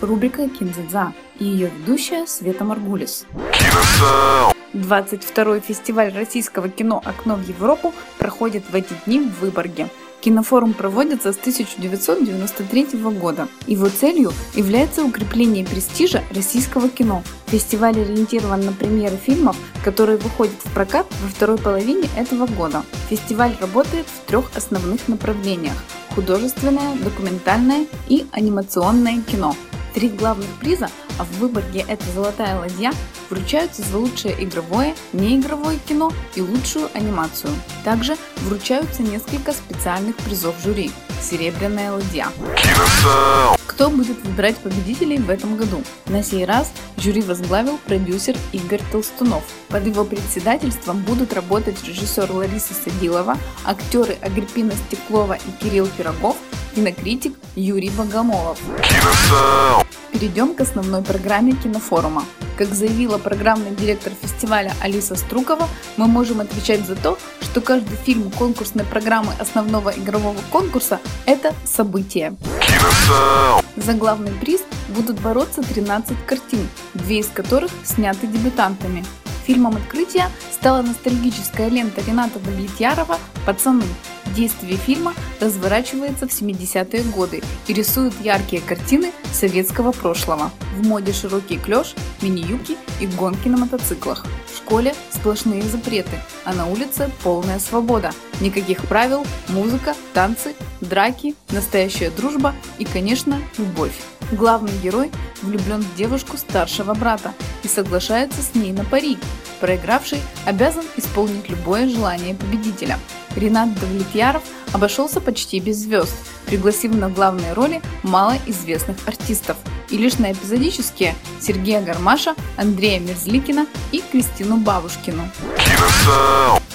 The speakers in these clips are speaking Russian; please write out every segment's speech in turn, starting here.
рубрика «Кинзадза» и ее ведущая Света Маргулис. 22-й фестиваль российского кино «Окно в Европу» проходит в эти дни в Выборге. Кинофорум проводится с 1993 года. Его целью является укрепление престижа российского кино. Фестиваль ориентирован на премьеры фильмов, которые выходят в прокат во второй половине этого года. Фестиваль работает в трех основных направлениях – художественное, документальное и анимационное кино. Три главных приза, а в Выборге это «Золотая ладья», вручаются за лучшее игровое, неигровое кино и лучшую анимацию. Также вручаются несколько специальных призов жюри. Серебряная ладья. Кто будет выбирать победителей в этом году? На сей раз жюри возглавил продюсер Игорь Толстунов. Под его председательством будут работать режиссер Лариса Садилова, актеры Агриппина Стеклова и Кирилл Пирогов, кинокритик Юрий Богомолов. Перейдем к основной программе кинофорума. Как заявила программный директор фестиваля Алиса Струкова, мы можем отвечать за то, что каждый фильм конкурсной программы основного игрового конкурса – это событие. За главный приз будут бороться 13 картин, две из которых сняты дебютантами. Фильмом открытия стала ностальгическая лента Рената Влетьярова «Пацаны», Действие фильма разворачивается в 70-е годы и рисует яркие картины советского прошлого. В моде широкий клеш, мини-юбки и гонки на мотоциклах. В школе сплошные запреты, а на улице полная свобода. Никаких правил, музыка, танцы, драки, настоящая дружба и, конечно, любовь. Главный герой влюблен в девушку старшего брата и соглашается с ней на пари. Проигравший обязан исполнить любое желание победителя. Ренат Давлетьяров обошелся почти без звезд, пригласив на главные роли малоизвестных артистов. И лишь на эпизодические Сергея Гармаша, Андрея Мерзликина и Кристину Бабушкину.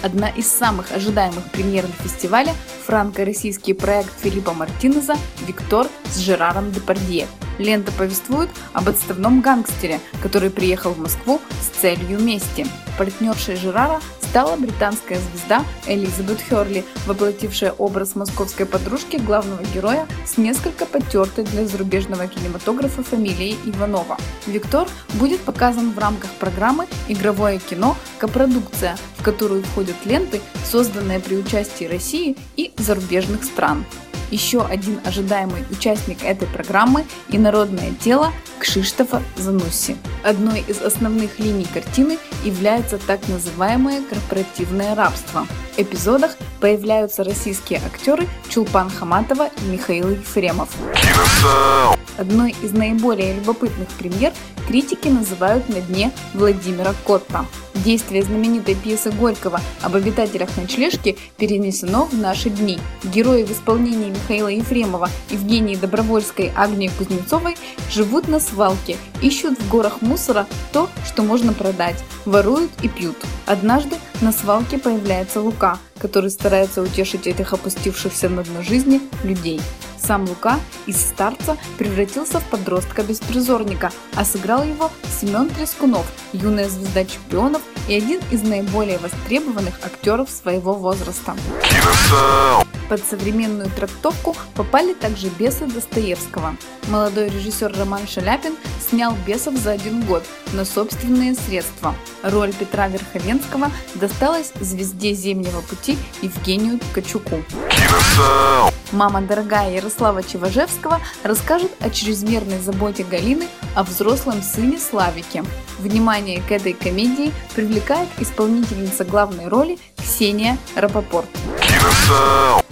Одна из самых ожидаемых премьер на фестивале – франко-российский проект Филиппа Мартинеза «Виктор» с Жераром Депардье. Лента повествует об отставном гангстере, который приехал в Москву с целью мести. Партнершей Жерара стала британская звезда Элизабет Херли, воплотившая образ московской подружки главного героя с несколько потертой для зарубежного кинематографа фамилией Иванова. Виктор будет показан в рамках программы «Игровое кино. Копродукция», в которую входят ленты, созданные при участии России и зарубежных стран. Еще один ожидаемый участник этой программы – инородное тело Кшиштофа Занусси. Одной из основных линий картины является так называемое корпоративное рабство. В эпизодах появляются российские актеры Чулпан Хаматова и Михаил Ефремов. Одной из наиболее любопытных премьер критики называют «На дне» Владимира Котта. Действие знаменитой пьесы Горького об обитателях ночлежки перенесено в наши дни. Герои в исполнении Михаила Ефремова, Евгении Добровольской, Агнии Кузнецовой живут на свалке, ищут в горах мусора то, что можно продать, воруют и пьют. Однажды на свалке появляется Лука, который старается утешить этих опустившихся на дно жизни людей. Сам Лука из старца превратился в подростка-беспризорника, а сыграл его Семен Трескунов, юная звезда чемпионов и один из наиболее востребованных актеров своего возраста. Под современную трактовку попали также «Бесы» Достоевского. Молодой режиссер Роман Шаляпин снял «Бесов» за один год на собственные средства. Роль Петра Верховенского досталась звезде «Зимнего пути» Евгению Ткачуку. Мама дорогая Ярослава Чеважевского расскажет о чрезмерной заботе Галины о взрослом сыне Славике. Внимание к этой комедии привлекает исполнительница главной роли Ксения Рапопорт.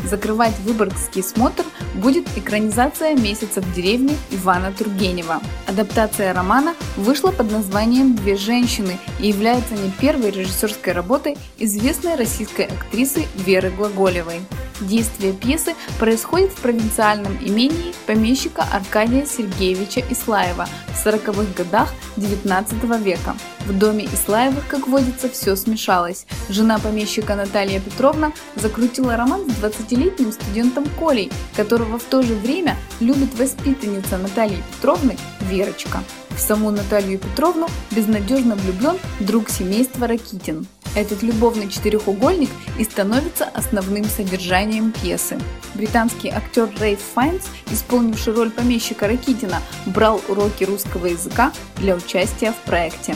Закрывать выборгский смотр будет экранизация «Месяца в деревне» Ивана Тургенева. Адаптация романа вышла под названием «Две женщины» и является не первой режиссерской работой известной российской актрисы Веры Глаголевой. Действие пьесы происходит в провинциальном имении помещика Аркадия Сергеевича Ислаева в 40-х годах XIX века. В доме Ислаевых, как водится, все смешалось. Жена помещика Наталья Петровна закрутила роман с 20-летним студентом Колей, которого в то же время любит воспитанница Натальи Петровны Верочка. В саму Наталью Петровну безнадежно влюблен друг семейства Ракитин. Этот любовный четырехугольник и становится основным содержанием пьесы. Британский актер Рейф Файнс, исполнивший роль помещика Ракитина, брал уроки русского языка для участия в проекте.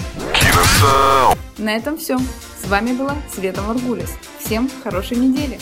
На этом все. С вами была Света Маргулис. Всем хорошей недели!